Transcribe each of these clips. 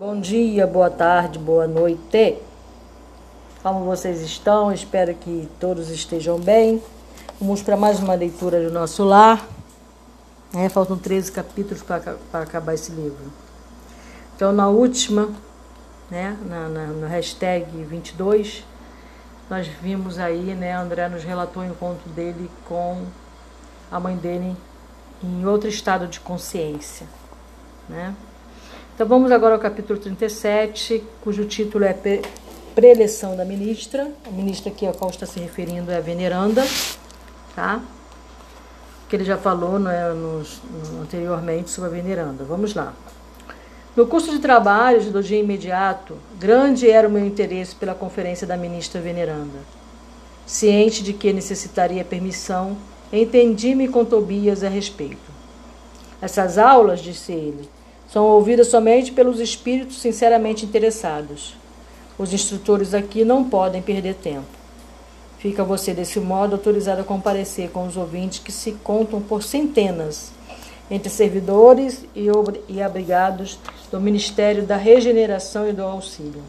Bom dia, boa tarde, boa noite. Como vocês estão? Espero que todos estejam bem. Vamos para mais uma leitura do nosso lar. É, faltam 13 capítulos para acabar esse livro. Então, na última, né, na, na, no hashtag 22, nós vimos aí, né, André nos relatou o encontro dele com a mãe dele em outro estado de consciência, né? Então vamos agora ao capítulo 37, cujo título é Preleção da Ministra. A ministra aqui a qual está se referindo é a Veneranda, tá? Que ele já falou né, nos, no, anteriormente sobre a Veneranda. Vamos lá. No curso de trabalhos do dia imediato, grande era o meu interesse pela conferência da ministra Veneranda. Ciente de que necessitaria permissão, entendi-me com Tobias a respeito. Essas aulas, disse ele, são ouvidas somente pelos espíritos sinceramente interessados. Os instrutores aqui não podem perder tempo. Fica você, desse modo, autorizado a comparecer com os ouvintes que se contam por centenas, entre servidores e abrigados do Ministério da Regeneração e do Auxílio.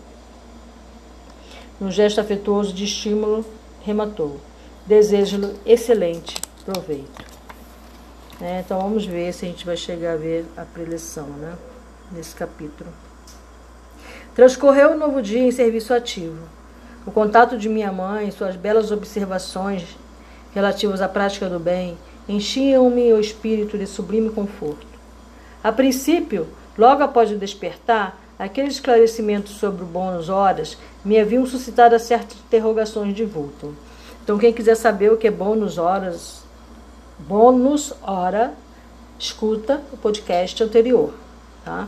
Num gesto afetuoso de estímulo, rematou: Desejo-lhe excelente proveito. É, então vamos ver se a gente vai chegar a ver a preleção, né? Nesse capítulo. Transcorreu um novo dia em serviço ativo. O contato de minha mãe, suas belas observações relativas à prática do bem, enchiam-me o espírito de sublime conforto. A princípio, logo após o despertar, aqueles esclarecimentos sobre o bônus horas me haviam suscitado certas interrogações de vulto. Então, quem quiser saber o que é bônus horas, bônus hora, escuta o podcast anterior, tá?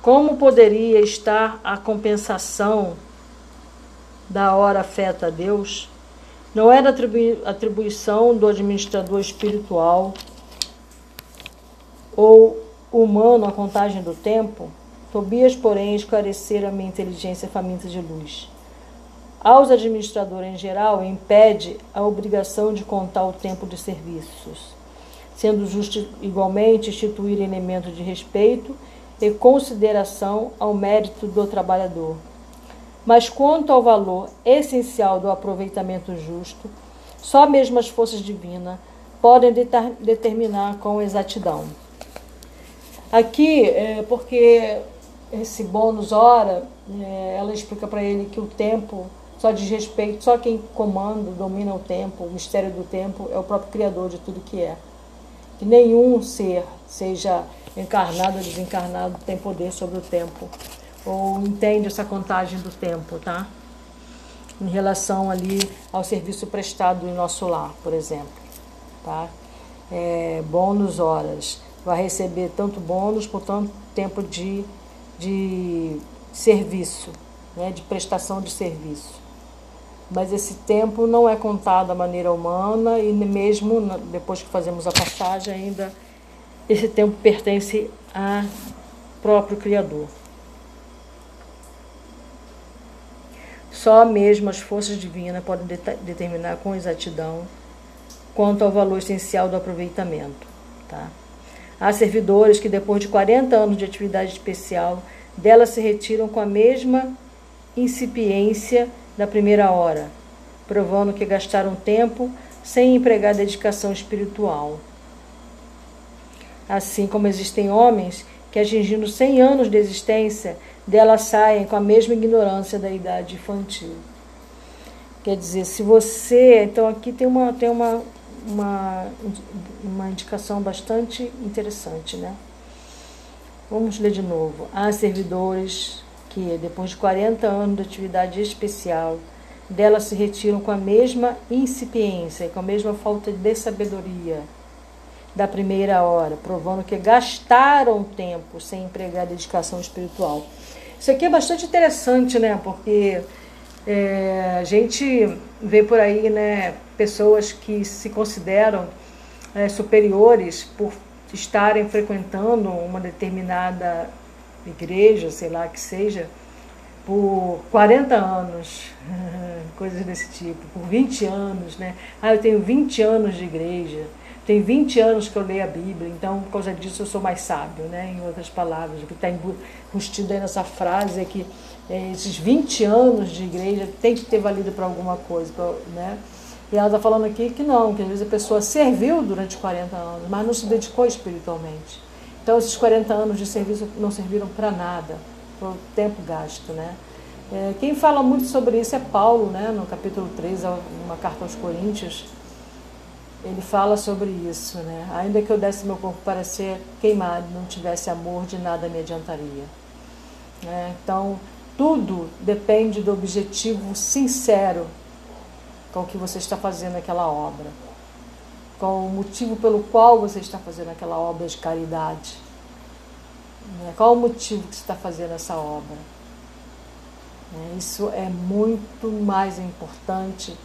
Como poderia estar a compensação da hora afeta a Deus? Não era atribuição do administrador espiritual ou humano a contagem do tempo? Tobias, porém, esclarecera a minha inteligência faminta de luz aos administradores em geral impede a obrigação de contar o tempo de serviços, sendo justo igualmente instituir elemento de respeito e consideração ao mérito do trabalhador. Mas quanto ao valor essencial do aproveitamento justo, só mesmo as forças divinas podem determinar com exatidão. Aqui, é porque esse bônus hora, é, ela explica para ele que o tempo só diz respeito, só quem comanda, domina o tempo, o mistério do tempo é o próprio Criador de tudo que é. Que nenhum ser, seja encarnado ou desencarnado, tem poder sobre o tempo, ou entende essa contagem do tempo, tá? Em relação ali ao serviço prestado em nosso lar, por exemplo, tá? É, bônus horas, vai receber tanto bônus por tanto tempo de, de serviço, né, de prestação de serviço mas esse tempo não é contado da maneira humana e mesmo depois que fazemos a passagem ainda esse tempo pertence ao próprio Criador. Só mesmo as forças divinas podem determinar com exatidão quanto ao valor essencial do aproveitamento. Tá? Há servidores que, depois de 40 anos de atividade especial, dela se retiram com a mesma incipiência da primeira hora, provando que gastaram tempo sem empregar dedicação espiritual. Assim como existem homens que, atingindo 100 anos de existência, dela saem com a mesma ignorância da idade infantil. Quer dizer, se você. Então, aqui tem uma, tem uma, uma, uma indicação bastante interessante, né? Vamos ler de novo. Há servidores que, depois de 40 anos de atividade especial, dela se retiram com a mesma incipiência e com a mesma falta de sabedoria da primeira hora, provando que gastaram tempo sem empregar dedicação espiritual. Isso aqui é bastante interessante, né? Porque é, a gente vê por aí, né, pessoas que se consideram é, superiores por estarem frequentando uma determinada igreja, sei lá que seja, por 40 anos, coisas desse tipo, por 20 anos, né? Ah, eu tenho 20 anos de igreja, tem 20 anos que eu leio a Bíblia, então por causa disso eu sou mais sábio, né? Em outras palavras, o que está embutido aí nessa frase é que é, esses 20 anos de igreja tem que ter valido para alguma coisa, pra, né? E ela está falando aqui que não, que às vezes a pessoa serviu durante 40 anos, mas não se dedicou espiritualmente. Então esses 40 anos de serviço não serviram para nada, foi o tempo gasto, né? É, quem fala muito sobre isso é Paulo, né? No capítulo 3, uma carta aos Coríntios, ele fala sobre isso, né? Ainda que eu desse meu corpo para ser queimado, não tivesse amor, de nada me adiantaria. Né? Então, tudo depende do objetivo sincero com que você está fazendo aquela obra. Qual o motivo pelo qual você está fazendo aquela obra de caridade. Né? Qual o motivo que você está fazendo essa obra? Né? Isso é muito mais importante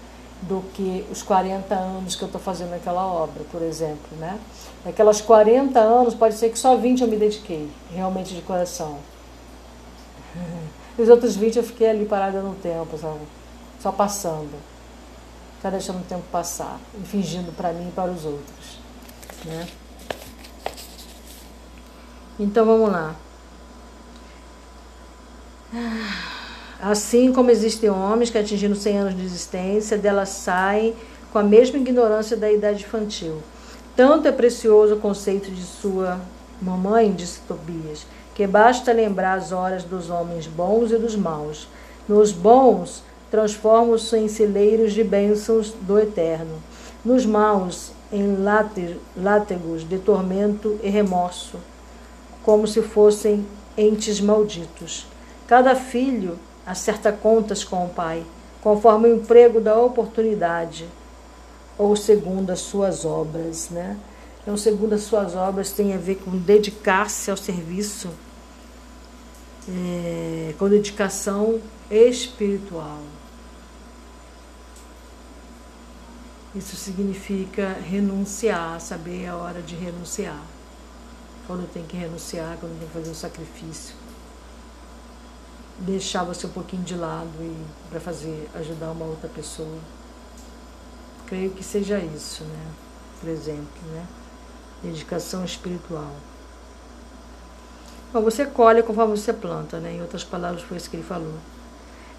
do que os 40 anos que eu estou fazendo aquela obra, por exemplo. Né? Aquelas 40 anos, pode ser que só 20 eu me dediquei, realmente de coração. Os outros 20 eu fiquei ali parada no tempo, sabe? Só passando. Só deixando o tempo passar. E fingindo para mim e para os outros. Né? Então vamos lá. Assim como existem homens que atingindo 100 anos de existência, delas saem com a mesma ignorância da idade infantil. Tanto é precioso o conceito de sua mamãe, disse Tobias, que basta lembrar as horas dos homens bons e dos maus. Nos bons, transformam-se em celeiros de bênçãos do eterno. Nos maus, em látegos de tormento e remorso, como se fossem entes malditos. Cada filho acerta contas com o pai, conforme o emprego da oportunidade, ou segundo as suas obras, né? Então, segundo as suas obras, tem a ver com dedicar-se ao serviço, é, com dedicação espiritual. Isso significa renunciar, saber a hora de renunciar. Quando tem que renunciar, quando tem que fazer um sacrifício deixar você um pouquinho de lado e para fazer ajudar uma outra pessoa. Creio que seja isso, né? Por exemplo, né? Dedicação espiritual. Bom, você colhe conforme você planta, né? Em outras palavras, foi isso que ele falou.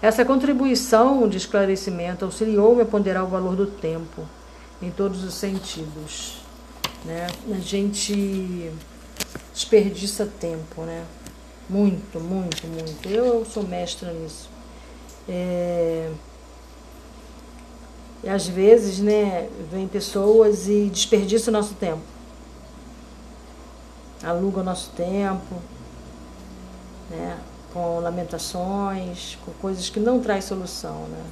Essa contribuição de esclarecimento auxiliou-me a ponderar o valor do tempo em todos os sentidos. Né? A gente desperdiça tempo, né? Muito, muito, muito. Eu sou mestra nisso. É... E às vezes, né, vem pessoas e desperdiçam o nosso tempo. Aluga o nosso tempo, né, com lamentações, com coisas que não traz solução, né?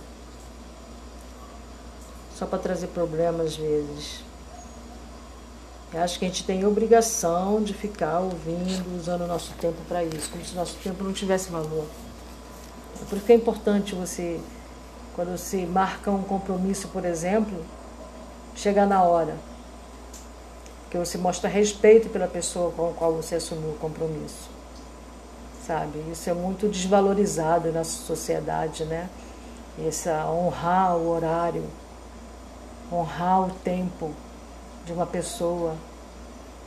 Só para trazer problemas às vezes. Eu acho que a gente tem obrigação de ficar ouvindo, usando o nosso tempo para isso, como se o nosso tempo não tivesse valor. É por isso que é importante você, quando você marca um compromisso, por exemplo, chegar na hora. Que você mostra respeito pela pessoa com a qual você assumiu o compromisso. Sabe? Isso é muito desvalorizado na sociedade, né? Essa honrar o horário, honrar o tempo de uma pessoa,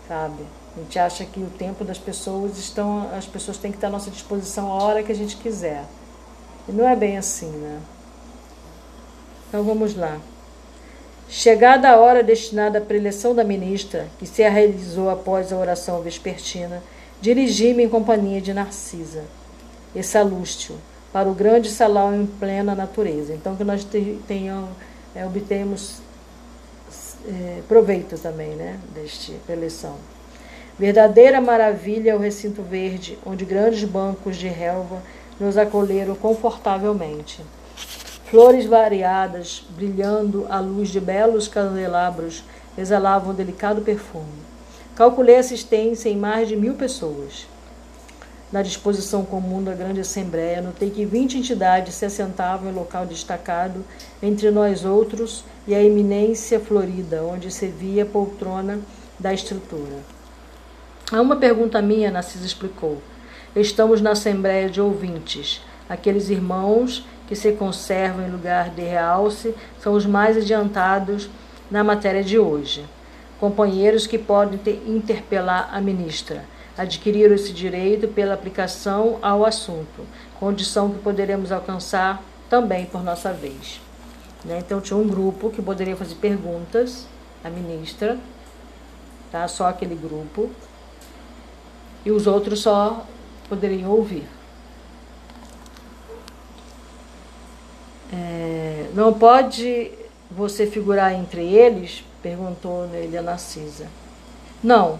sabe? A gente acha que o tempo das pessoas estão, as pessoas têm que estar à nossa disposição a hora que a gente quiser. E não é bem assim, né? Então vamos lá. Chegada a hora destinada à preleção da ministra, que se realizou após a oração vespertina, dirigi-me em companhia de Narcisa e Salústio para o grande salão em plena natureza. Então que nós tenhamos, é, obtemos é, proveito também né, deste eleição. Verdadeira maravilha é o recinto verde, onde grandes bancos de relva nos acolheram confortavelmente. Flores variadas, brilhando à luz de belos candelabros, exalavam um delicado perfume. Calculei assistência em mais de mil pessoas. Na disposição comum da grande assembleia, notei que vinte entidades se assentavam em local destacado entre nós outros e a eminência florida, onde se via a poltrona da estrutura. A uma pergunta minha, Narcisa explicou. Estamos na Assembleia de Ouvintes. Aqueles irmãos que se conservam em lugar de realce são os mais adiantados na matéria de hoje. Companheiros que podem interpelar a ministra. Adquiriram esse direito pela aplicação ao assunto, condição que poderemos alcançar também por nossa vez. Né? Então tinha um grupo que poderia fazer perguntas à ministra, tá? só aquele grupo, e os outros só poderiam ouvir. É, não pode você figurar entre eles? Perguntou ele a Narcisa. Não,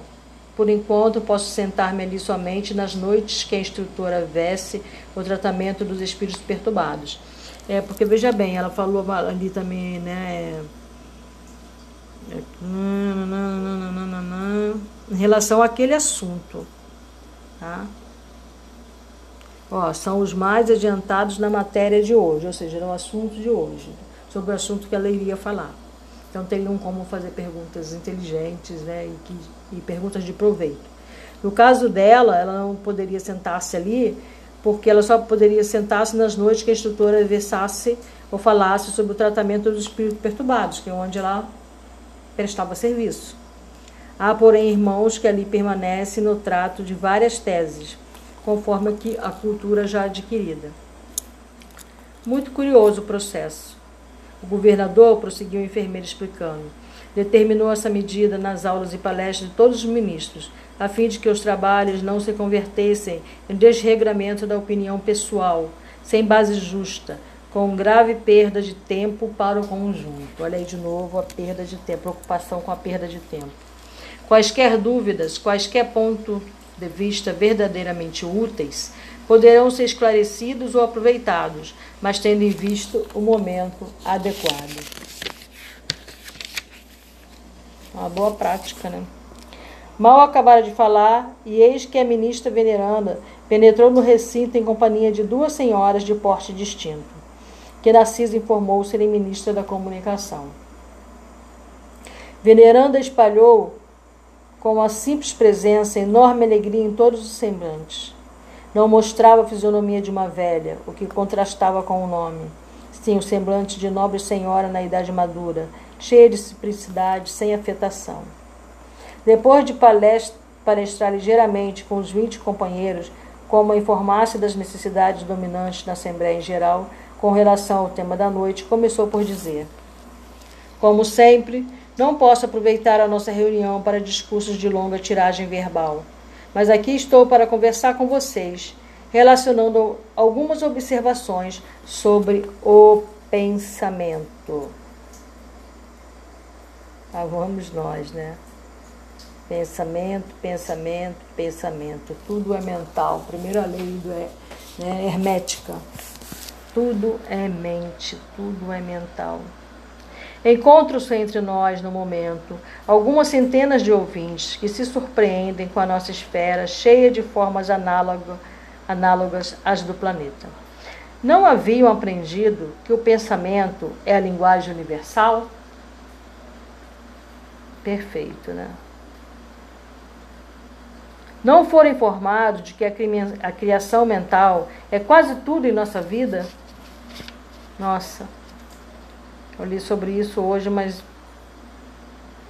por enquanto posso sentar-me ali somente nas noites que a instrutora vesse o tratamento dos espíritos perturbados. É, porque veja bem, ela falou ali também, né? Em relação àquele assunto, tá? Ó, são os mais adiantados na matéria de hoje, ou seja, no assunto de hoje, sobre o assunto que ela iria falar. Então teriam como fazer perguntas inteligentes né, e, que, e perguntas de proveito. No caso dela, ela não poderia sentar-se ali, porque ela só poderia sentar-se nas noites que a instrutora versasse ou falasse sobre o tratamento dos espíritos perturbados, que é onde ela prestava serviço. Há, porém, irmãos que ali permanecem no trato de várias teses, conforme a cultura já adquirida. Muito curioso o processo. O governador, prosseguiu o enfermeiro explicando, determinou essa medida nas aulas e palestras de todos os ministros, a fim de que os trabalhos não se convertessem em desregramento da opinião pessoal, sem base justa, com grave perda de tempo para o conjunto. Olha aí de novo a perda de tempo, preocupação com a perda de tempo. Quaisquer dúvidas, quaisquer ponto de vista verdadeiramente úteis poderão ser esclarecidos ou aproveitados, mas tendo em vista o momento adequado. Uma boa prática, né? Mal acabara de falar, e eis que a ministra veneranda penetrou no recinto em companhia de duas senhoras de porte distinto, que Narciso informou serem ministra da comunicação. Veneranda espalhou com a simples presença, enorme alegria em todos os semblantes. Não mostrava a fisionomia de uma velha, o que contrastava com o nome. Sim, o semblante de nobre senhora na idade madura, cheia de simplicidade, sem afetação. Depois de palestrar ligeiramente com os vinte companheiros, como a informasse das necessidades dominantes na Assembleia em geral, com relação ao tema da noite, começou por dizer: Como sempre, não posso aproveitar a nossa reunião para discursos de longa tiragem verbal, mas aqui estou para conversar com vocês, relacionando algumas observações sobre o pensamento. Ah, vamos nós, né? Pensamento, pensamento, pensamento. Tudo é mental. Primeira lei do é, né, hermética. Tudo é mente, tudo é mental. Encontram-se entre nós, no momento, algumas centenas de ouvintes que se surpreendem com a nossa esfera cheia de formas análoga, análogas às do planeta. Não haviam aprendido que o pensamento é a linguagem universal? Perfeito, né? Não foram informados de que a criação mental é quase tudo em nossa vida? Nossa. Eu li sobre isso hoje, mas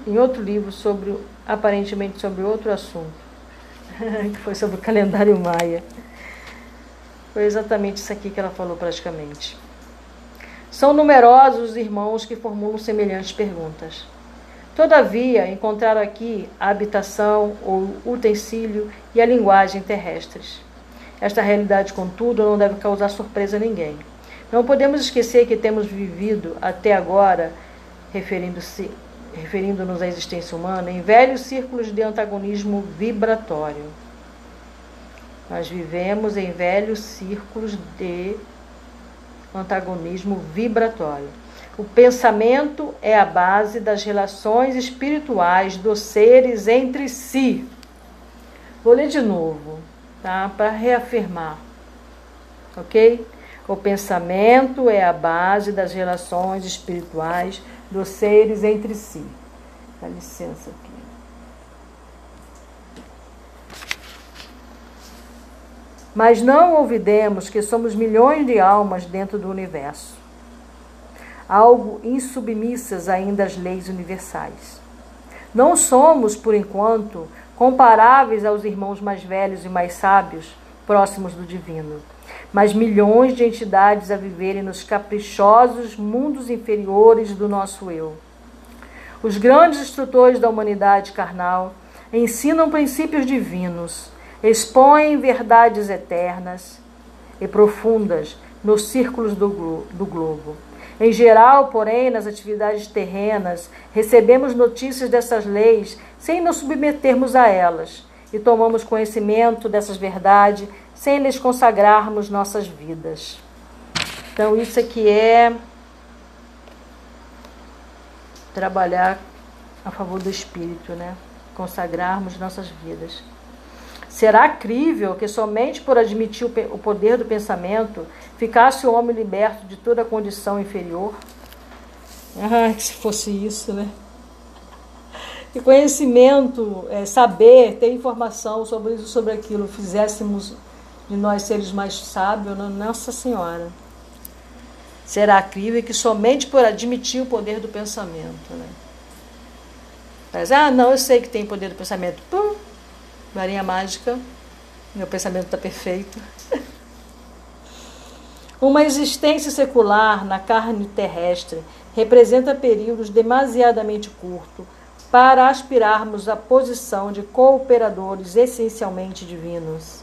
em outro livro sobre aparentemente sobre outro assunto, que foi sobre o calendário maia. Foi exatamente isso aqui que ela falou praticamente. São numerosos os irmãos que formulam semelhantes perguntas. Todavia, encontraram aqui a habitação, o utensílio e a linguagem terrestres. Esta realidade, contudo, não deve causar surpresa a ninguém. Não podemos esquecer que temos vivido até agora, referindo-se referindo-nos à existência humana, em velhos círculos de antagonismo vibratório. Nós vivemos em velhos círculos de antagonismo vibratório. O pensamento é a base das relações espirituais dos seres entre si. Vou ler de novo, tá? Para reafirmar. OK? O pensamento é a base das relações espirituais dos seres entre si. Dá licença aqui. Mas não olvidemos que somos milhões de almas dentro do universo, algo insubmissas ainda às leis universais. Não somos, por enquanto, comparáveis aos irmãos mais velhos e mais sábios, próximos do divino, mas milhões de entidades a viverem nos caprichosos mundos inferiores do nosso eu. Os grandes instrutores da humanidade carnal ensinam princípios divinos, expõem verdades eternas e profundas nos círculos do, glo do globo. Em geral, porém, nas atividades terrenas, recebemos notícias dessas leis sem nos submetermos a elas e tomamos conhecimento dessas verdades sem lhes consagrarmos nossas vidas. Então, isso aqui é trabalhar a favor do espírito, né? Consagrarmos nossas vidas. Será crível que somente por admitir o poder do pensamento ficasse o homem liberto de toda condição inferior? Ah, se fosse isso, né? E conhecimento, é, saber, ter informação sobre isso, sobre aquilo, fizéssemos de nós seres mais sábios, né? Nossa Senhora. Será crível que somente por admitir o poder do pensamento, né? Mas, ah, não, eu sei que tem poder do pensamento. Pum, varinha mágica, meu pensamento está perfeito. Uma existência secular na carne terrestre representa períodos demasiadamente curtos para aspirarmos à posição de cooperadores essencialmente divinos.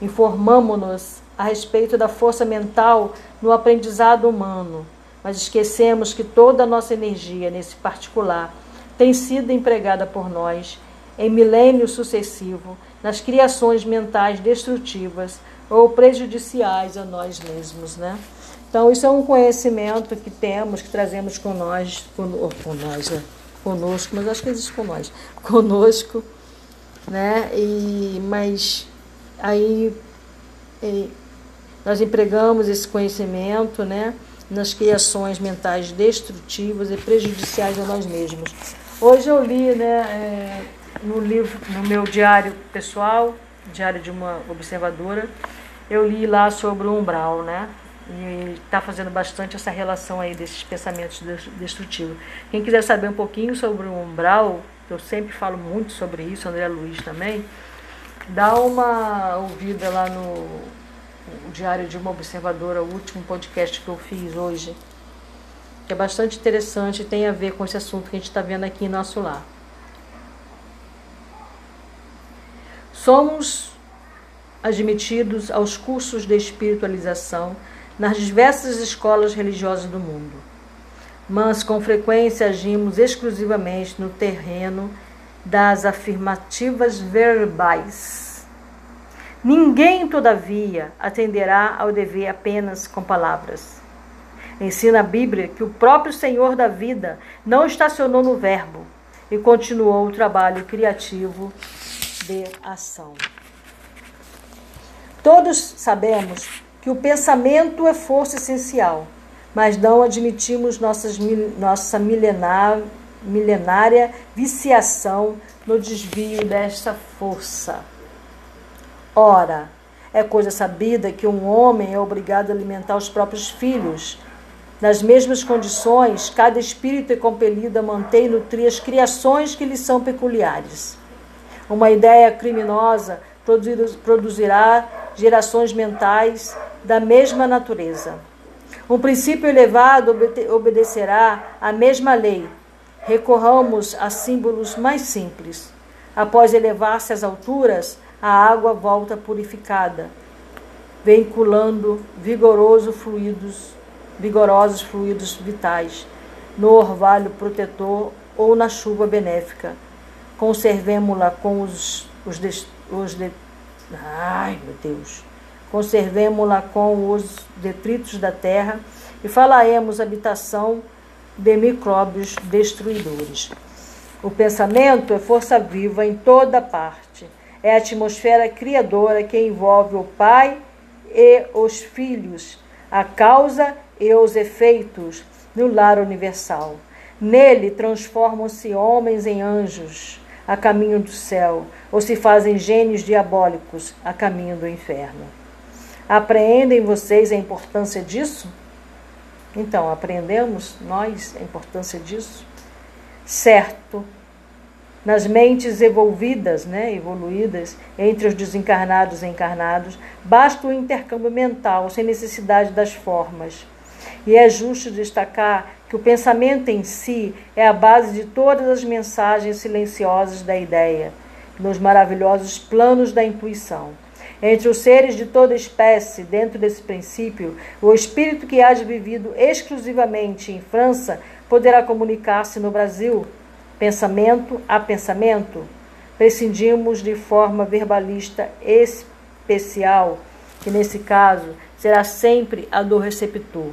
Informamos-nos a respeito da força mental no aprendizado humano, mas esquecemos que toda a nossa energia nesse particular tem sido empregada por nós em milênio sucessivo nas criações mentais destrutivas ou prejudiciais a nós mesmos, né? Então isso é um conhecimento que temos, que trazemos com nós, com, com nós, né? conosco, mas acho que existe com nós, conosco, né? E mas aí e, nós empregamos esse conhecimento, né? Nas criações mentais destrutivas e prejudiciais a nós mesmos. Hoje eu li, né? É, no livro, no meu diário pessoal, diário de uma observadora, eu li lá sobre o umbral, né? E está fazendo bastante essa relação aí desses pensamentos destrutivos. Quem quiser saber um pouquinho sobre o umbral, eu sempre falo muito sobre isso, André Luiz também, dá uma ouvida lá no Diário de uma Observadora, o último podcast que eu fiz hoje, que é bastante interessante e tem a ver com esse assunto que a gente está vendo aqui em nosso lar. Somos admitidos aos cursos de espiritualização nas diversas escolas religiosas do mundo, mas com frequência agimos exclusivamente no terreno das afirmativas verbais. Ninguém, todavia, atenderá ao dever apenas com palavras. Ensina a Bíblia que o próprio Senhor da vida não estacionou no Verbo e continuou o trabalho criativo de ação. Todos sabemos que o pensamento é força essencial, mas não admitimos nossas, nossa milenar, milenária viciação no desvio desta força. Ora, é coisa sabida que um homem é obrigado a alimentar os próprios filhos. Nas mesmas condições, cada espírito é compelido a manter e nutrir as criações que lhe são peculiares. Uma ideia criminosa produzirá gerações mentais da mesma natureza. Um princípio elevado obedecerá à mesma lei. Recorramos a símbolos mais simples. Após elevar-se às alturas, a água volta purificada, veiculando vigoroso fluidos, vigorosos fluidos vitais no orvalho protetor ou na chuva benéfica conservemo-la com os, os, de, os de, ai meu Deus, conservemo-la com os detritos da terra e falaremos habitação de micróbios destruidores. O pensamento é força viva em toda parte. É a atmosfera criadora que envolve o Pai e os filhos, a causa e os efeitos no lar universal. Nele transformam-se homens em anjos, a caminho do céu, ou se fazem gênios diabólicos a caminho do inferno. Apreendem vocês a importância disso? Então, aprendemos nós a importância disso? Certo nas mentes evolvidas, né, evoluídas, entre os desencarnados e encarnados, basta o intercâmbio mental, sem necessidade das formas. E é justo destacar que o pensamento em si é a base de todas as mensagens silenciosas da ideia, nos maravilhosos planos da intuição. Entre os seres de toda espécie, dentro desse princípio, o espírito que haja vivido exclusivamente em França poderá comunicar-se no Brasil, pensamento a pensamento. Prescindimos de forma verbalista especial, que nesse caso será sempre a do receptor.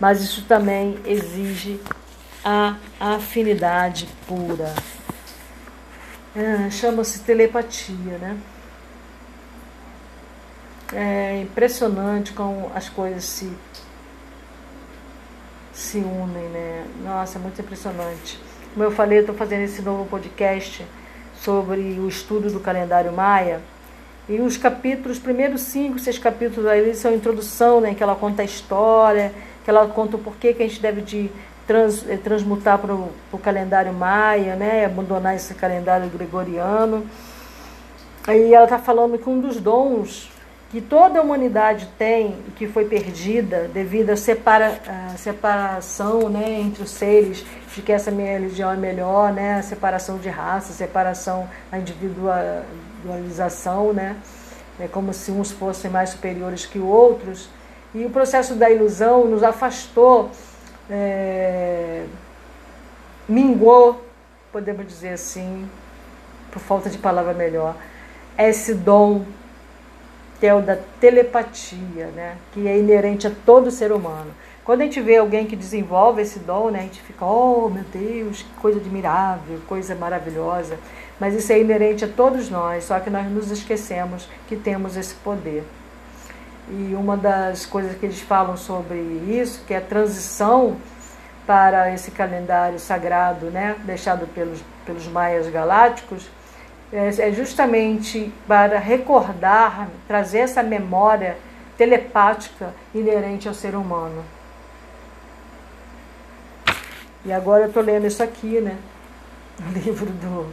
Mas isso também exige a afinidade pura. Ah, Chama-se telepatia, né? É impressionante como as coisas se, se unem, né? Nossa, é muito impressionante. Como eu falei, eu estou fazendo esse novo podcast sobre o estudo do calendário maia. E os capítulos, os primeiros cinco, seis capítulos aí são introdução, né? Que ela conta a história, que ela conta o porquê que a gente deve de trans, eh, transmutar para o calendário maia, né? Abandonar esse calendário gregoriano. Aí ela está falando que um dos dons que toda a humanidade tem que foi perdida devido à separa, separação né, entre os seres, de que essa minha religião é melhor, né, a separação de raça, a separação, a individualização, né, é como se uns fossem mais superiores que outros. E o processo da ilusão nos afastou, é, mingou, podemos dizer assim, por falta de palavra melhor, esse dom o da telepatia, né? que é inerente a todo ser humano. Quando a gente vê alguém que desenvolve esse dom, né, a gente fica, oh meu Deus, que coisa admirável, coisa maravilhosa. Mas isso é inerente a todos nós, só que nós nos esquecemos que temos esse poder. E uma das coisas que eles falam sobre isso, que é a transição para esse calendário sagrado, né, deixado pelos, pelos maias galácticos, é, é justamente para recordar, trazer essa memória telepática inerente ao ser humano. E agora eu estou lendo isso aqui, né? O livro do,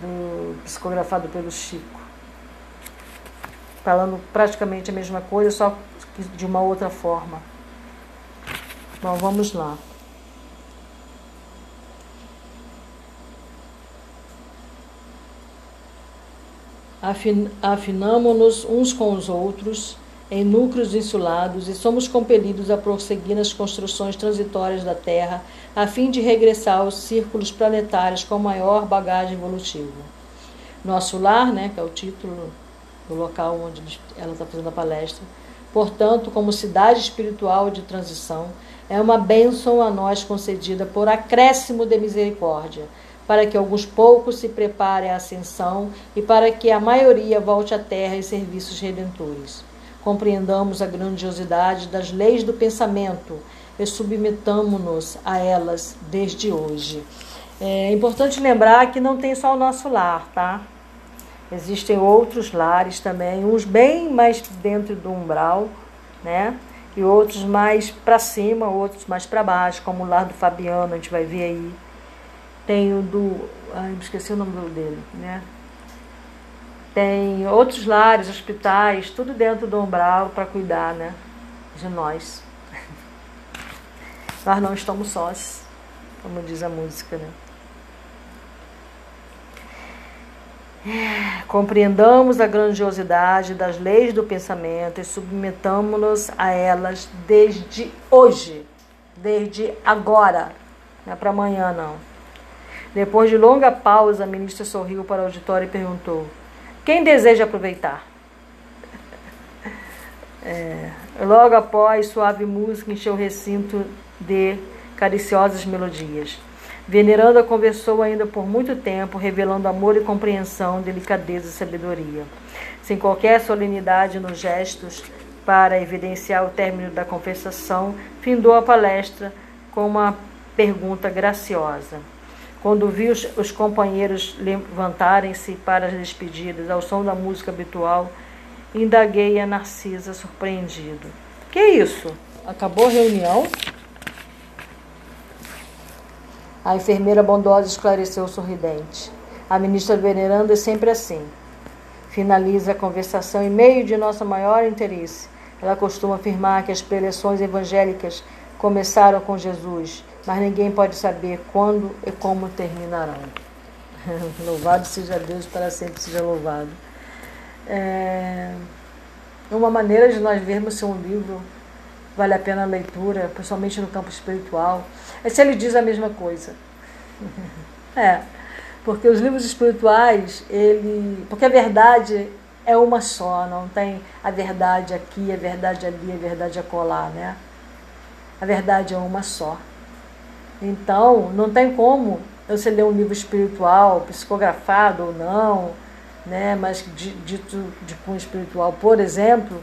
do psicografado pelo Chico. Falando praticamente a mesma coisa, só de uma outra forma. Bom, vamos lá. Afinamo-nos uns com os outros em núcleos insulados e somos compelidos a prosseguir nas construções transitórias da Terra a fim de regressar aos círculos planetários com maior bagagem evolutiva. Nosso lar, né, que é o título do local onde ela está fazendo a palestra, portanto, como cidade espiritual de transição, é uma bênção a nós concedida por acréscimo de misericórdia para que alguns poucos se preparem à ascensão e para que a maioria volte à terra em serviços redentores. Compreendamos a grandiosidade das leis do pensamento e submetamo-nos a elas desde hoje. É importante lembrar que não tem só o nosso lar, tá? Existem outros lares também, uns bem mais dentro do umbral, né? E outros mais para cima, outros mais para baixo, como o lar do Fabiano, a gente vai ver aí tem o do. Ai, esqueci o nome dele, né? Tem outros lares, hospitais, tudo dentro do umbral para cuidar, né? De nós. Nós não estamos sós, como diz a música, né? Compreendamos a grandiosidade das leis do pensamento e submetamos-nos a elas desde hoje, desde agora, não é para amanhã não. Depois de longa pausa, a ministra sorriu para o auditório e perguntou: Quem deseja aproveitar? É, logo após, suave música encheu o recinto de cariciosas melodias. Veneranda conversou ainda por muito tempo, revelando amor e compreensão, delicadeza e sabedoria. Sem qualquer solenidade nos gestos, para evidenciar o término da conversação, findou a palestra com uma pergunta graciosa. Quando vi os, os companheiros levantarem-se para as despedidas ao som da música habitual, indaguei a Narcisa surpreendido. Que é isso? Acabou a reunião? A enfermeira bondosa esclareceu sorridente. A ministra veneranda é sempre assim. Finaliza a conversação em meio de nosso maior interesse. Ela costuma afirmar que as preleções evangélicas começaram com Jesus, mas ninguém pode saber quando e como terminarão. louvado seja Deus, para sempre seja louvado. É uma maneira de nós vermos se um livro vale a pena a leitura, principalmente no campo espiritual, é se ele diz a mesma coisa. é, porque os livros espirituais, ele, porque a verdade é uma só, não tem a verdade aqui, a verdade ali, a verdade acolá, né? A verdade é uma só. Então, não tem como você ler um livro espiritual, psicografado ou não, né, mas dito de cunho espiritual, por exemplo,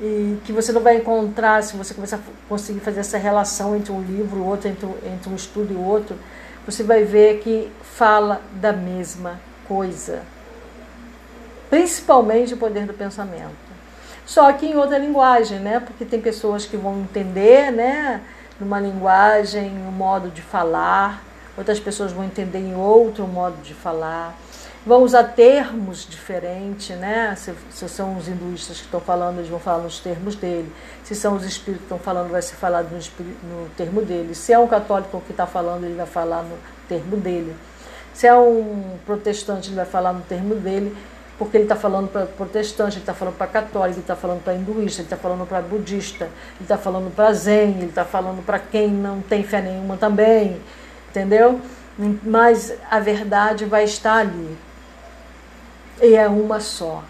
e que você não vai encontrar se você começar a conseguir fazer essa relação entre um livro e outro, entre, entre um estudo e outro, você vai ver que fala da mesma coisa. Principalmente o poder do pensamento. Só que em outra linguagem, né? Porque tem pessoas que vão entender, né? Numa linguagem, um modo de falar, outras pessoas vão entender em outro modo de falar. Vão usar termos diferentes, né? Se, se são os hinduístas que estão falando, eles vão falar nos termos dele. Se são os espíritos que estão falando, vai ser falado no, no termo dele. Se é um católico que está falando, ele vai falar no termo dele. Se é um protestante, ele vai falar no termo dele porque ele está falando para protestante, ele está falando para católico, ele está falando para hinduísta, ele está falando para budista, ele está falando para zen, ele está falando para quem não tem fé nenhuma também, entendeu? Mas a verdade vai estar ali. E é uma só.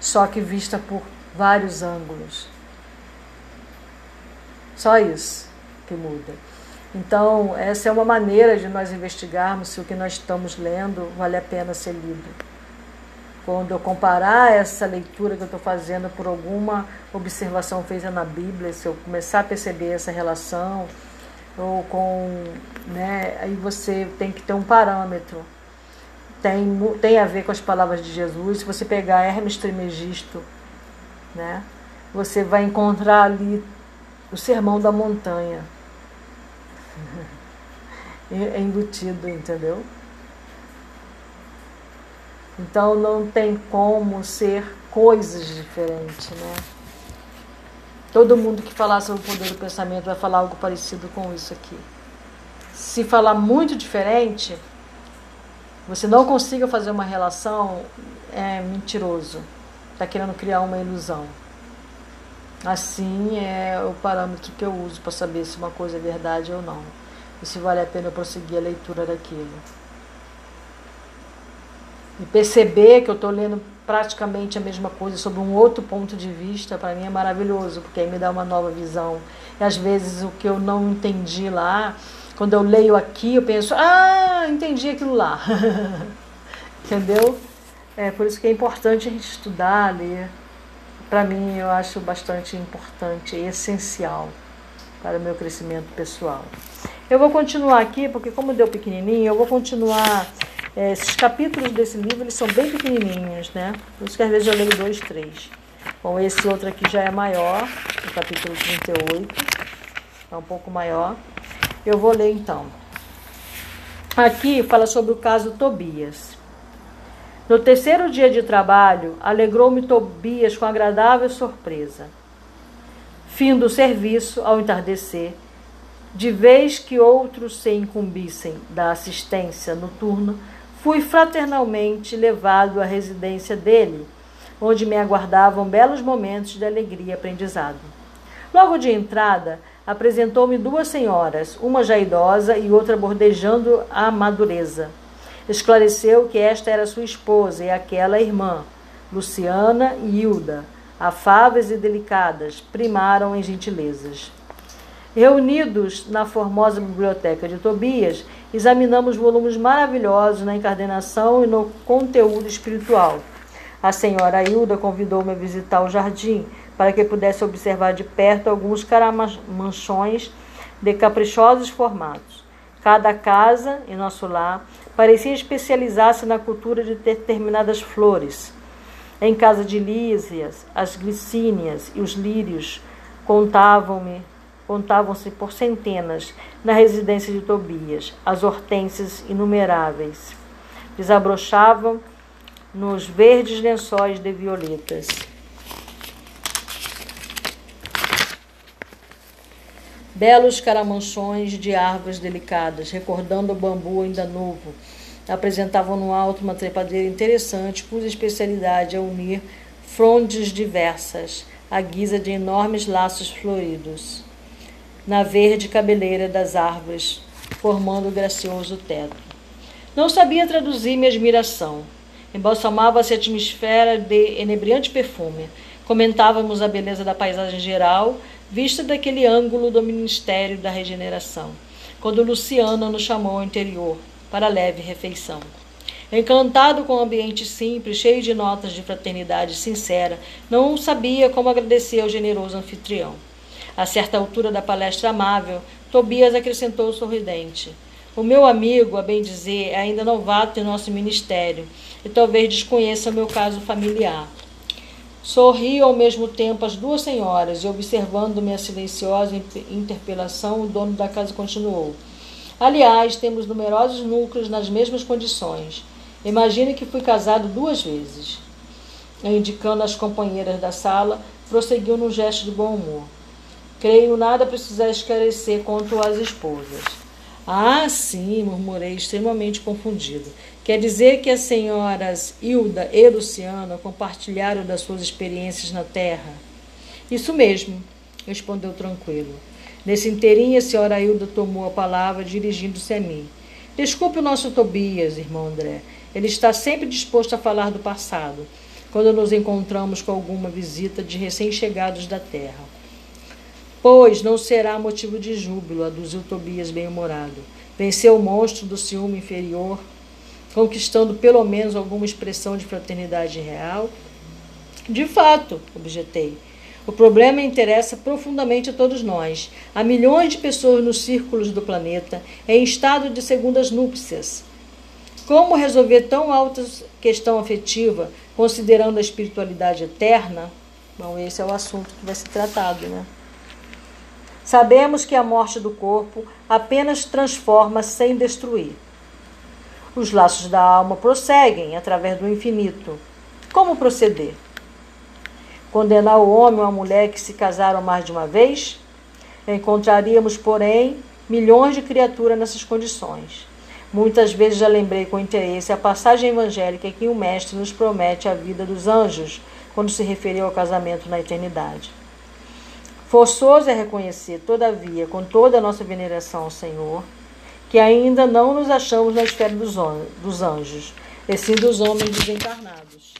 Só que vista por vários ângulos. Só isso que muda. Então, essa é uma maneira de nós investigarmos se o que nós estamos lendo vale a pena ser lido. Quando eu comparar essa leitura que eu estou fazendo por alguma observação feita na Bíblia, se eu começar a perceber essa relação, ou com. Né, aí você tem que ter um parâmetro. Tem, tem a ver com as palavras de Jesus. Se você pegar Hermes Trismegisto, né, você vai encontrar ali o Sermão da Montanha embutido, entendeu? Então não tem como ser coisas diferentes, né? Todo mundo que falar sobre o poder do pensamento vai falar algo parecido com isso aqui. Se falar muito diferente, você não consiga fazer uma relação, é mentiroso. Está querendo criar uma ilusão. Assim é o parâmetro que eu uso para saber se uma coisa é verdade ou não. E se vale a pena eu prosseguir a leitura daquilo. E perceber que eu estou lendo praticamente a mesma coisa sob um outro ponto de vista, para mim é maravilhoso, porque aí me dá uma nova visão. E às vezes o que eu não entendi lá, quando eu leio aqui, eu penso, ah, entendi aquilo lá. Entendeu? É por isso que é importante a gente estudar, ler para mim eu acho bastante importante e essencial para o meu crescimento pessoal. Eu vou continuar aqui, porque como deu pequenininho, eu vou continuar. É, esses capítulos desse livro eles são bem pequenininhos, né? Por isso que às vezes eu leio dois, três. Bom, esse outro aqui já é maior, o capítulo 38, é um pouco maior. Eu vou ler então. Aqui fala sobre o caso Tobias. No terceiro dia de trabalho, alegrou-me Tobias com agradável surpresa. Fim do serviço, ao entardecer, de vez que outros se incumbissem da assistência noturna, fui fraternalmente levado à residência dele, onde me aguardavam belos momentos de alegria e aprendizado. Logo de entrada, apresentou-me duas senhoras, uma já idosa e outra bordejando a madureza esclareceu que esta era sua esposa e aquela irmã, Luciana e Hilda, afáveis e delicadas, primaram em gentilezas. Reunidos na formosa biblioteca de Tobias, examinamos volumes maravilhosos na encardenação e no conteúdo espiritual. A senhora Hilda convidou-me a visitar o jardim para que pudesse observar de perto alguns caramanchões de caprichosos formatos. Cada casa em nosso lar parecia especializar-se na cultura de determinadas flores. Em casa de Lísias, as glicínias e os lírios contavam-me contavam-se por centenas na residência de Tobias, as hortênsias inumeráveis. Desabrochavam nos verdes lençóis de violetas. Belos caramanchões de árvores delicadas, recordando o bambu ainda novo, apresentavam no alto uma trepadeira interessante, cuja especialidade é unir frondes diversas, à guisa de enormes laços floridos, na verde cabeleira das árvores, formando o gracioso teto. Não sabia traduzir minha admiração. Embalsamava-se a atmosfera de enebriante perfume. Comentávamos a beleza da paisagem geral, vista daquele ângulo do Ministério da Regeneração, quando Luciana nos chamou ao interior para leve refeição. Encantado com o ambiente simples, cheio de notas de fraternidade sincera, não sabia como agradecer ao generoso anfitrião. A certa altura da palestra amável, Tobias acrescentou sorridente. O meu amigo, a bem dizer, é ainda novato em nosso ministério e talvez desconheça meu caso familiar. Sorri ao mesmo tempo as duas senhoras e, observando minha silenciosa interpelação, o dono da casa continuou. Aliás, temos numerosos núcleos nas mesmas condições. Imagine que fui casado duas vezes. Indicando as companheiras da sala, prosseguiu num gesto de bom humor. Creio nada precisar esclarecer quanto às esposas. Ah, sim, murmurei, extremamente confundido. Quer dizer que as senhoras Hilda e Luciana compartilharam das suas experiências na Terra? Isso mesmo, respondeu tranquilo. Nesse inteirinho, a senhora Hilda tomou a palavra, dirigindo-se a mim. Desculpe o nosso Tobias, irmão André. Ele está sempre disposto a falar do passado, quando nos encontramos com alguma visita de recém-chegados da terra. Pois não será motivo de júbilo, aduziu Tobias bem-humorado. Venceu o monstro do ciúme inferior, conquistando pelo menos alguma expressão de fraternidade real? De fato, objetei. O problema interessa profundamente a todos nós. Há milhões de pessoas nos círculos do planeta em estado de segundas núpcias. Como resolver tão alta questão afetiva, considerando a espiritualidade eterna? Bom, esse é o assunto que vai ser tratado, né? Sabemos que a morte do corpo apenas transforma sem destruir. Os laços da alma prosseguem através do infinito. Como proceder? Condenar o homem ou a mulher que se casaram mais de uma vez? Encontraríamos, porém, milhões de criaturas nessas condições. Muitas vezes já lembrei com interesse a passagem evangélica que o Mestre nos promete a vida dos anjos quando se referiu ao casamento na eternidade. Forçoso é reconhecer, todavia, com toda a nossa veneração ao Senhor, que ainda não nos achamos na esfera dos anjos, e sim dos homens desencarnados.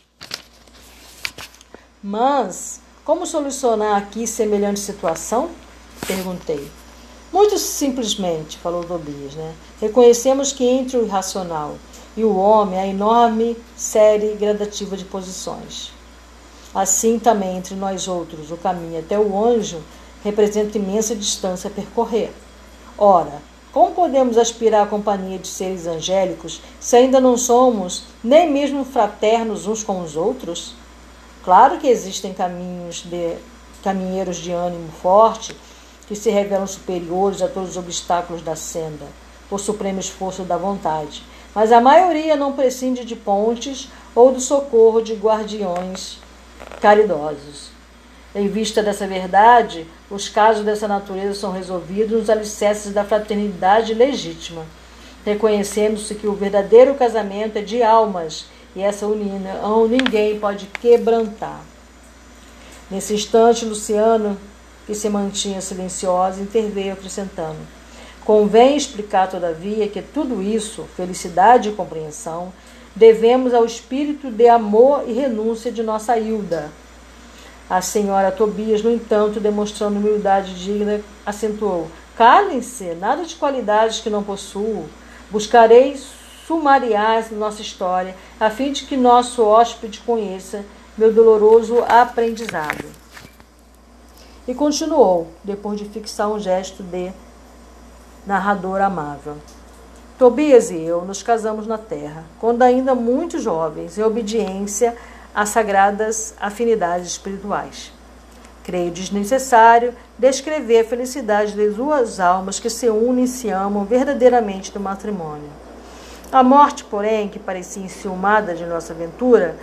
Mas, como solucionar aqui semelhante situação? Perguntei. Muito simplesmente, falou Tobias, né? reconhecemos que entre o irracional e o homem há enorme série gradativa de posições. Assim também entre nós outros, o caminho até o anjo representa imensa distância a percorrer. Ora, como podemos aspirar à companhia de seres angélicos se ainda não somos nem mesmo fraternos uns com os outros? Claro que existem caminhos de caminheiros de ânimo forte que se revelam superiores a todos os obstáculos da senda, por supremo esforço da vontade. Mas a maioria não prescinde de pontes ou do socorro de guardiões caridosos. Em vista dessa verdade, os casos dessa natureza são resolvidos nos alicerces da fraternidade legítima, reconhecendo-se que o verdadeiro casamento é de almas e essa união ninguém pode quebrantar. Nesse instante, Luciano que se mantinha silenciosa, interveio acrescentando: Convém explicar, todavia, que tudo isso, felicidade e compreensão, devemos ao espírito de amor e renúncia de nossa Hilda. A senhora Tobias, no entanto, demonstrando humildade digna, acentuou: Calem-se, nada de qualidades que não possuo. Buscarei sumariar nossa história, a fim de que nosso hóspede conheça meu doloroso aprendizado. E continuou, depois de fixar um gesto de narrador amável. Tobias e eu nos casamos na terra, quando ainda muito jovens, em obediência às sagradas afinidades espirituais. Creio desnecessário descrever a felicidade das duas almas que se unem e se amam verdadeiramente no matrimônio. A morte, porém, que parecia enciumada de nossa aventura,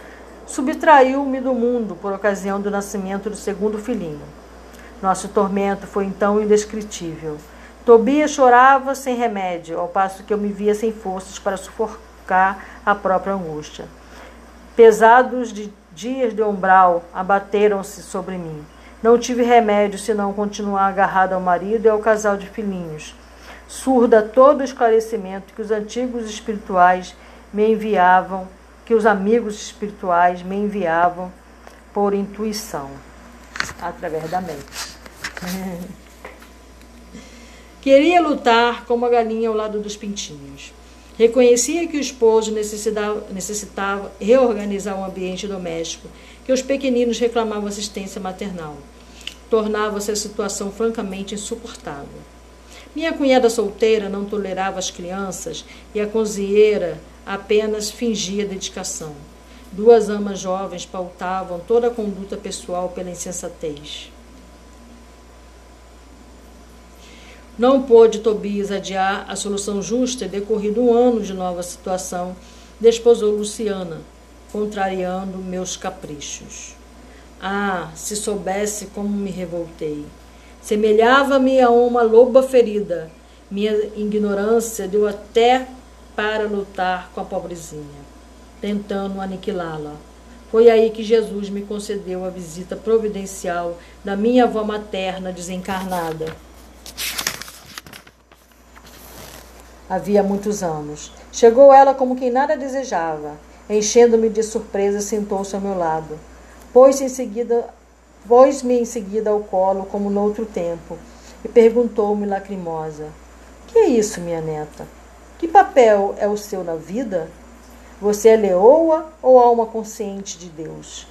subtraiu-me do mundo por ocasião do nascimento do segundo filhinho. Nosso tormento foi então indescritível. Tobias chorava sem remédio, ao passo que eu me via sem forças para sufocar a própria angústia. Pesados de dias de umbral abateram-se sobre mim. Não tive remédio senão continuar agarrado ao marido e ao casal de filhinhos, surda todo o esclarecimento que os antigos espirituais me enviavam, que os amigos espirituais me enviavam por intuição, através da mente. Queria lutar como a galinha ao lado dos pintinhos. Reconhecia que o esposo necessitava, necessitava reorganizar o ambiente doméstico, que os pequeninos reclamavam assistência maternal. Tornava-se a situação francamente insuportável. Minha cunhada solteira não tolerava as crianças e a cozinheira apenas fingia dedicação. Duas amas jovens pautavam toda a conduta pessoal pela insensatez. Não pôde Tobias adiar a solução justa e decorrido um ano de nova situação, desposou Luciana, contrariando meus caprichos. Ah, se soubesse como me revoltei. Semelhava-me a uma loba ferida. Minha ignorância deu até para lutar com a pobrezinha, tentando aniquilá-la. Foi aí que Jesus me concedeu a visita providencial da minha avó materna desencarnada. Havia muitos anos. Chegou ela como quem nada desejava. Enchendo-me de surpresa, sentou-se ao meu lado. Pôs-me em seguida, pôs-me em seguida ao colo, como noutro tempo, e perguntou-me lacrimosa: Que é isso, minha neta? Que papel é o seu na vida? Você é leoa ou alma consciente de Deus?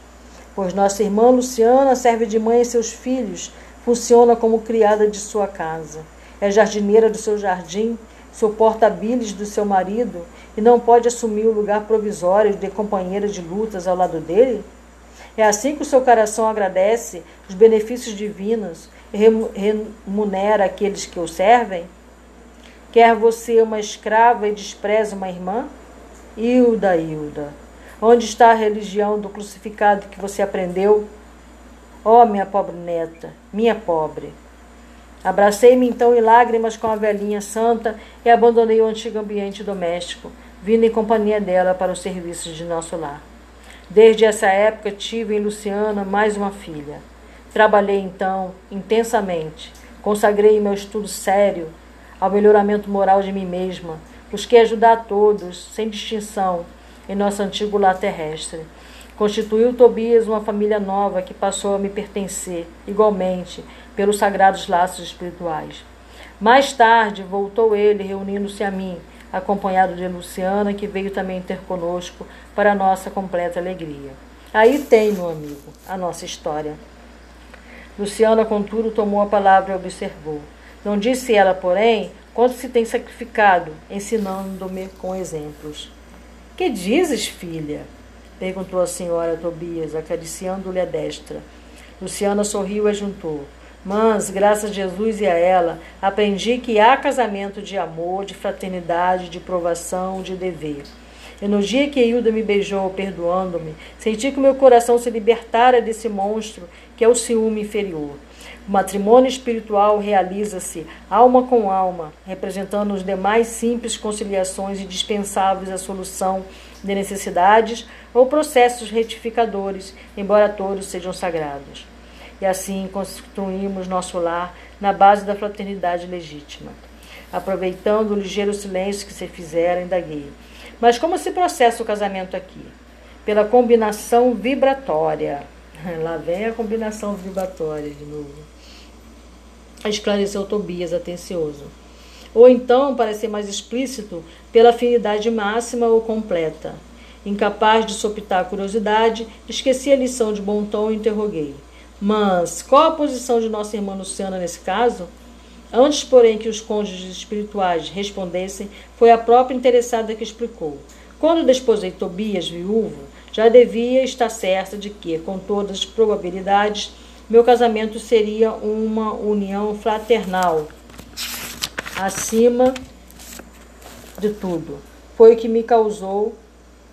Pois nossa irmã Luciana serve de mãe a seus filhos, funciona como criada de sua casa, é jardineira do seu jardim suporta a bilis do seu marido e não pode assumir o lugar provisório de companheira de lutas ao lado dele? É assim que o seu coração agradece os benefícios divinos e remunera aqueles que o servem? Quer você uma escrava e despreza uma irmã? Hilda, Hilda, onde está a religião do crucificado que você aprendeu? Oh, minha pobre neta, minha pobre. Abracei-me então em lágrimas com a velhinha santa e abandonei o antigo ambiente doméstico, vindo em companhia dela para os serviços de nosso lar. Desde essa época tive em Luciana mais uma filha. Trabalhei então intensamente, consagrei meu estudo sério ao melhoramento moral de mim mesma, busquei ajudar a todos, sem distinção, em nosso antigo lar terrestre. Constituiu Tobias uma família nova que passou a me pertencer, igualmente, pelos sagrados laços espirituais. Mais tarde, voltou ele, reunindo-se a mim, acompanhado de Luciana, que veio também ter conosco para nossa completa alegria. Aí tem, meu amigo, a nossa história. Luciana, contudo, tomou a palavra e observou. Não disse ela, porém, quanto se tem sacrificado, ensinando-me com exemplos. Que dizes, filha? perguntou a senhora Tobias, acariciando-lhe a destra. Luciana sorriu e juntou. Mas, graças a Jesus e a ela, aprendi que há casamento de amor, de fraternidade, de provação, de dever. E no dia que Hilda me beijou, perdoando-me, senti que meu coração se libertara desse monstro que é o ciúme inferior. O matrimônio espiritual realiza-se alma com alma, representando os demais simples conciliações indispensáveis à solução de necessidades ou processos retificadores, embora todos sejam sagrados e assim construímos nosso lar na base da fraternidade legítima. Aproveitando o ligeiro silêncio que se fizera, indaguei. Mas como se processa o casamento aqui? Pela combinação vibratória. Lá vem a combinação vibratória de novo. Esclareceu Tobias, atencioso. Ou então, para ser mais explícito, pela afinidade máxima ou completa. Incapaz de sopitar a curiosidade, esqueci a lição de bom tom e interroguei. Mas qual a posição de nossa irmã Luciana nesse caso? Antes, porém, que os cônjuges espirituais respondessem, foi a própria interessada que explicou. Quando desposei Tobias, viúvo, já devia estar certa de que, com todas as probabilidades, Meu casamento seria uma união fraternal, acima de tudo. Foi o que me causou,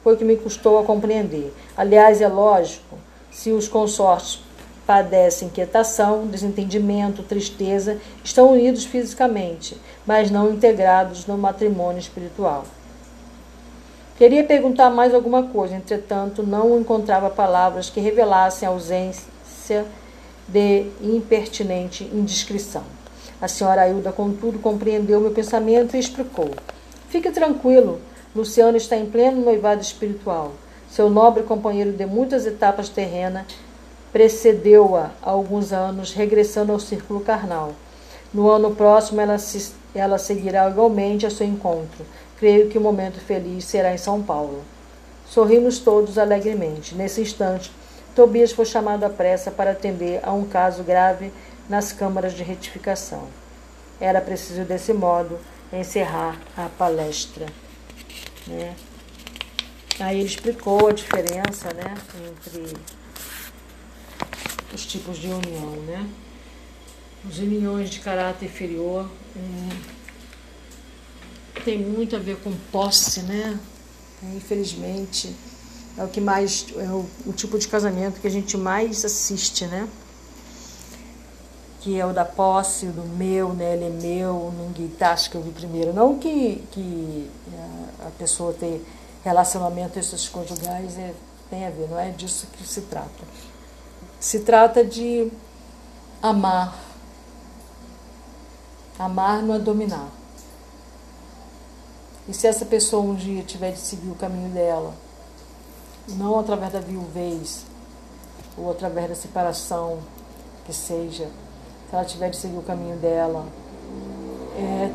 foi o que me custou a compreender. Aliás, é lógico, se os consortes padecem inquietação, desentendimento, tristeza, estão unidos fisicamente, mas não integrados no matrimônio espiritual. Queria perguntar mais alguma coisa, entretanto, não encontrava palavras que revelassem a ausência de impertinente indiscrição. A senhora Ailda, contudo, compreendeu meu pensamento e explicou. Fique tranquilo, Luciano está em pleno noivado espiritual. Seu nobre companheiro de muitas etapas terrenas precedeu-a alguns anos, regressando ao círculo carnal. No ano próximo, ela, se, ela seguirá igualmente a seu encontro. Creio que o momento feliz será em São Paulo. Sorrimos todos alegremente. Nesse instante, Tobias foi chamado à pressa para atender a um caso grave nas câmaras de retificação. Era preciso, desse modo, encerrar a palestra. Né? Aí ele explicou a diferença né, entre os tipos de união. Né? As uniões de caráter inferior hum, tem muito a ver com posse, né? Infelizmente, é o que mais é o, o tipo de casamento que a gente mais assiste, né? que é o da posse, o do meu, né? Ele é meu, ninguém tá, acho que eu vi primeiro. Não que, que é, a pessoa ter relacionamento esses conjugais é, tem a ver, não é disso que se trata. Se trata de amar. Amar não é dominar. E se essa pessoa um dia tiver de seguir o caminho dela, não através da viuvez, ou através da separação, que seja, se ela tiver de seguir o caminho dela, é,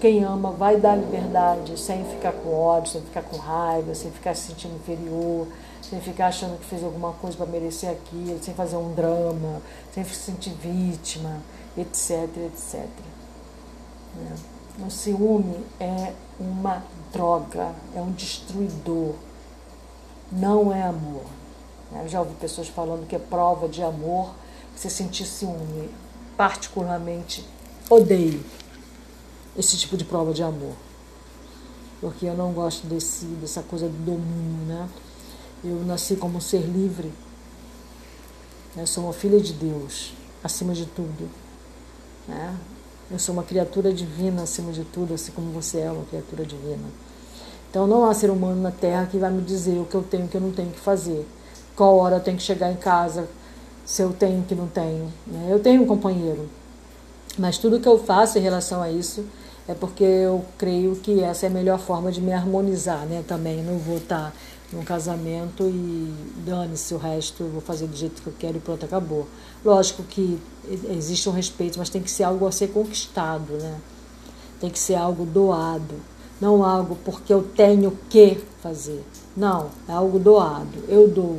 quem ama vai dar liberdade sem ficar com ódio, sem ficar com raiva, sem ficar se sentindo inferior, sem ficar achando que fez alguma coisa para merecer aquilo, sem fazer um drama, sem se sentir vítima, etc, etc. É. O ciúme é uma droga, é um destruidor, não é amor. Eu já ouvi pessoas falando que é prova de amor você sentir ciúme particularmente odeio esse tipo de prova de amor. Porque eu não gosto desse, dessa coisa do domínio, né? Eu nasci como um ser livre. Eu sou uma filha de Deus, acima de tudo. Né? Eu sou uma criatura divina acima de tudo, assim como você é uma criatura divina. Então não há ser humano na Terra que vai me dizer o que eu tenho e o que eu não tenho que fazer. Qual hora eu tenho que chegar em casa, se eu tenho que não tenho. Né? Eu tenho um companheiro, mas tudo que eu faço em relação a isso é porque eu creio que essa é a melhor forma de me harmonizar, né? Também não vou estar num casamento e dane-se o resto, vou fazer do jeito que eu quero e pronto, acabou. Lógico que existe um respeito, mas tem que ser algo a ser conquistado, né? Tem que ser algo doado, não algo porque eu tenho que fazer. Não, é algo doado, eu dou,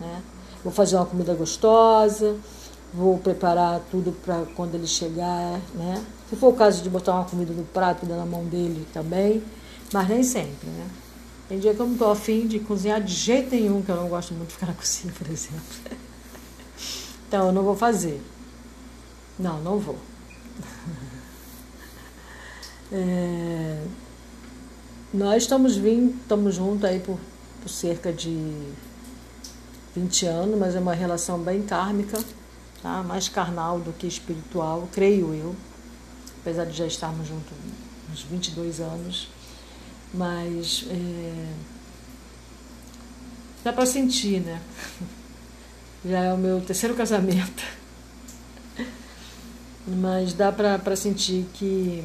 né? Vou fazer uma comida gostosa, vou preparar tudo para quando ele chegar, né? Se for o caso de botar uma comida no prato e dar na mão dele também, mas nem sempre, né? Tem dia que eu não estou afim de cozinhar de jeito nenhum, que eu não gosto muito de ficar na cozinha, por exemplo. Então eu não vou fazer. Não, não vou. É... Nós estamos vindo, estamos juntos aí por, por cerca de 20 anos, mas é uma relação bem kármica, tá? mais carnal do que espiritual, creio eu, apesar de já estarmos juntos uns 22 anos. Mas é, dá para sentir, né? Já é o meu terceiro casamento. Mas dá para sentir que.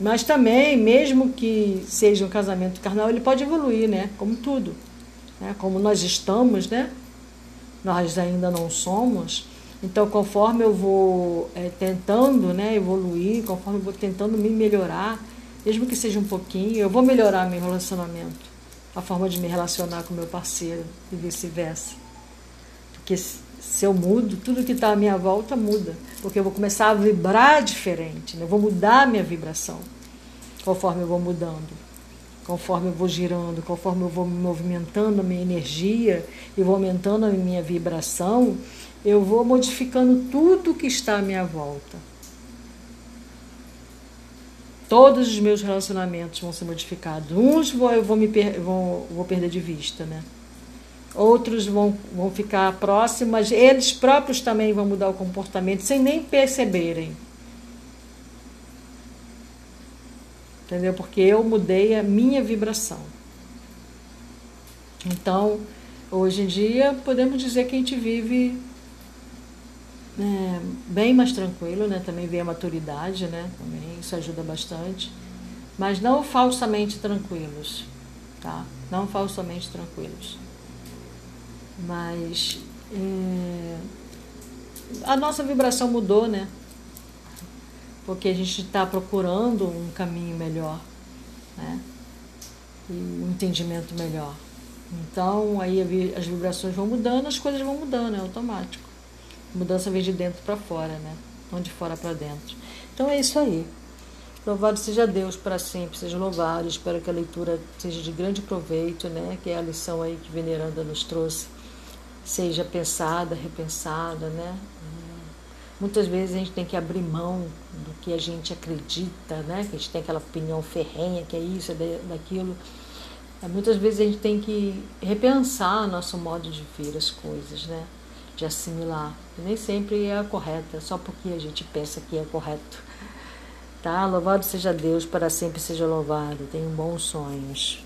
Mas também, mesmo que seja um casamento carnal, ele pode evoluir, né? Como tudo né? como nós estamos, né? nós ainda não somos. Então, conforme eu vou é, tentando né, evoluir, conforme eu vou tentando me melhorar, mesmo que seja um pouquinho, eu vou melhorar meu relacionamento, a forma de me relacionar com meu parceiro e vice-versa. Porque se eu mudo, tudo que está à minha volta muda, porque eu vou começar a vibrar diferente, né? eu vou mudar a minha vibração conforme eu vou mudando conforme eu vou girando, conforme eu vou movimentando a minha energia e vou aumentando a minha vibração, eu vou modificando tudo que está à minha volta. Todos os meus relacionamentos vão ser modificados. Uns vou, eu vou, me per, vou, vou perder de vista, né? Outros vão, vão ficar próximos, eles próprios também vão mudar o comportamento sem nem perceberem. Entendeu? Porque eu mudei a minha vibração. Então, hoje em dia, podemos dizer que a gente vive é, bem mais tranquilo, né? Também vem a maturidade, né? Também isso ajuda bastante. Mas não falsamente tranquilos, tá? Não falsamente tranquilos. Mas é, a nossa vibração mudou, né? Porque a gente está procurando um caminho melhor, né? E um entendimento melhor. Então, aí as vibrações vão mudando, as coisas vão mudando, é automático. Mudança vem de dentro para fora, né? Não de fora para dentro. Então é isso aí. Louvado seja Deus para sempre, seja louvado. Espero que a leitura seja de grande proveito, né? Que é a lição aí que Veneranda nos trouxe seja pensada, repensada, né? Muitas vezes a gente tem que abrir mão do que a gente acredita, né? Que a gente tem aquela opinião ferrenha, que é isso, é daquilo. Muitas vezes a gente tem que repensar nosso modo de ver as coisas, né? De assimilar. E nem sempre é a correta, só porque a gente pensa que é correto. Tá? Louvado seja Deus, para sempre seja louvado. Tenham bons sonhos.